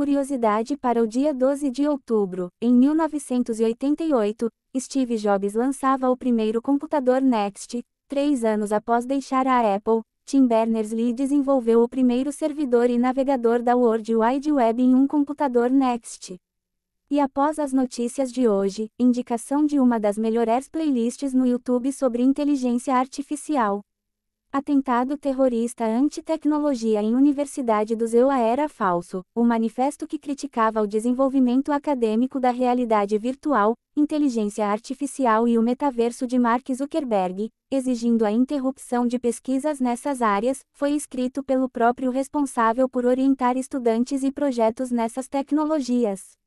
curiosidade para o dia 12 de outubro, em 1988, Steve Jobs lançava o primeiro computador Next. Três anos após deixar a Apple, Tim Berners-Lee desenvolveu o primeiro servidor e navegador da World Wide Web em um computador Next. E após as notícias de hoje, indicação de uma das melhores playlists no YouTube sobre inteligência artificial. Atentado terrorista anti-tecnologia em Universidade do Zewa era falso. O manifesto que criticava o desenvolvimento acadêmico da realidade virtual, inteligência artificial e o metaverso de Mark Zuckerberg, exigindo a interrupção de pesquisas nessas áreas, foi escrito pelo próprio responsável por orientar estudantes e projetos nessas tecnologias.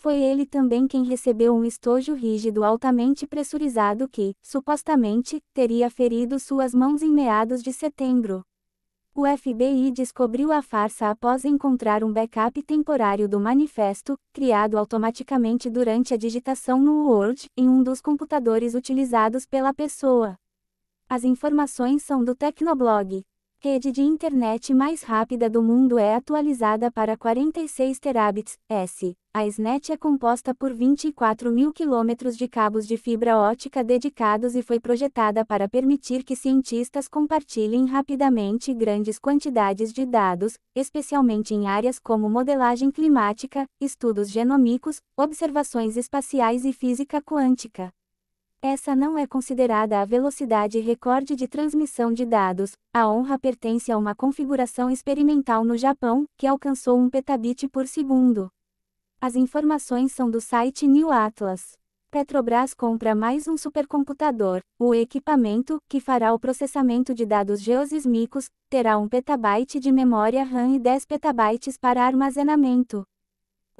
Foi ele também quem recebeu um estojo rígido altamente pressurizado que, supostamente, teria ferido suas mãos em meados de setembro. O FBI descobriu a farsa após encontrar um backup temporário do manifesto, criado automaticamente durante a digitação no Word, em um dos computadores utilizados pela pessoa. As informações são do Tecnoblog rede de internet mais rápida do mundo é atualizada para 46 terabits, S. A SNET é composta por 24 mil quilômetros de cabos de fibra ótica dedicados e foi projetada para permitir que cientistas compartilhem rapidamente grandes quantidades de dados, especialmente em áreas como modelagem climática, estudos genômicos, observações espaciais e física quântica. Essa não é considerada a velocidade recorde de transmissão de dados. A honra pertence a uma configuração experimental no Japão, que alcançou 1 petabit por segundo. As informações são do site New Atlas. Petrobras compra mais um supercomputador. O equipamento, que fará o processamento de dados geosísmicos, terá 1 petabyte de memória RAM e 10 petabytes para armazenamento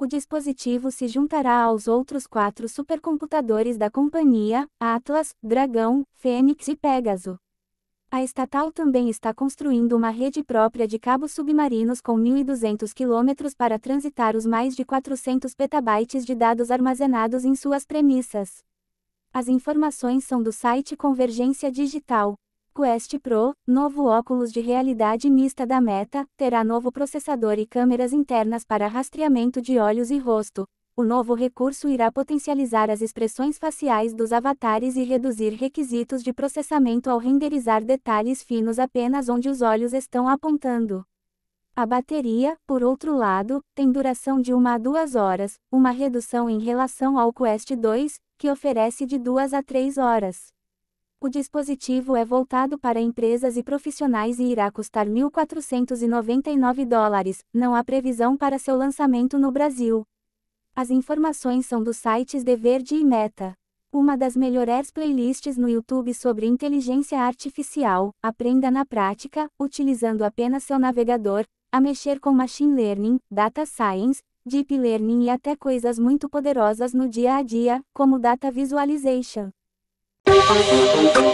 o dispositivo se juntará aos outros quatro supercomputadores da companhia, Atlas, Dragão, Fênix e Pégaso. A estatal também está construindo uma rede própria de cabos submarinos com 1.200 quilômetros para transitar os mais de 400 petabytes de dados armazenados em suas premissas. As informações são do site Convergência Digital. Quest Pro, novo óculos de realidade mista da Meta, terá novo processador e câmeras internas para rastreamento de olhos e rosto. O novo recurso irá potencializar as expressões faciais dos avatares e reduzir requisitos de processamento ao renderizar detalhes finos apenas onde os olhos estão apontando. A bateria, por outro lado, tem duração de 1 a 2 horas, uma redução em relação ao Quest 2, que oferece de 2 a 3 horas. O dispositivo é voltado para empresas e profissionais e irá custar 1.499 dólares. Não há previsão para seu lançamento no Brasil. As informações são dos sites De Verde e Meta. Uma das melhores playlists no YouTube sobre inteligência artificial. Aprenda na prática, utilizando apenas seu navegador, a mexer com machine learning, data science, deep learning e até coisas muito poderosas no dia a dia, como data visualization. Thank you.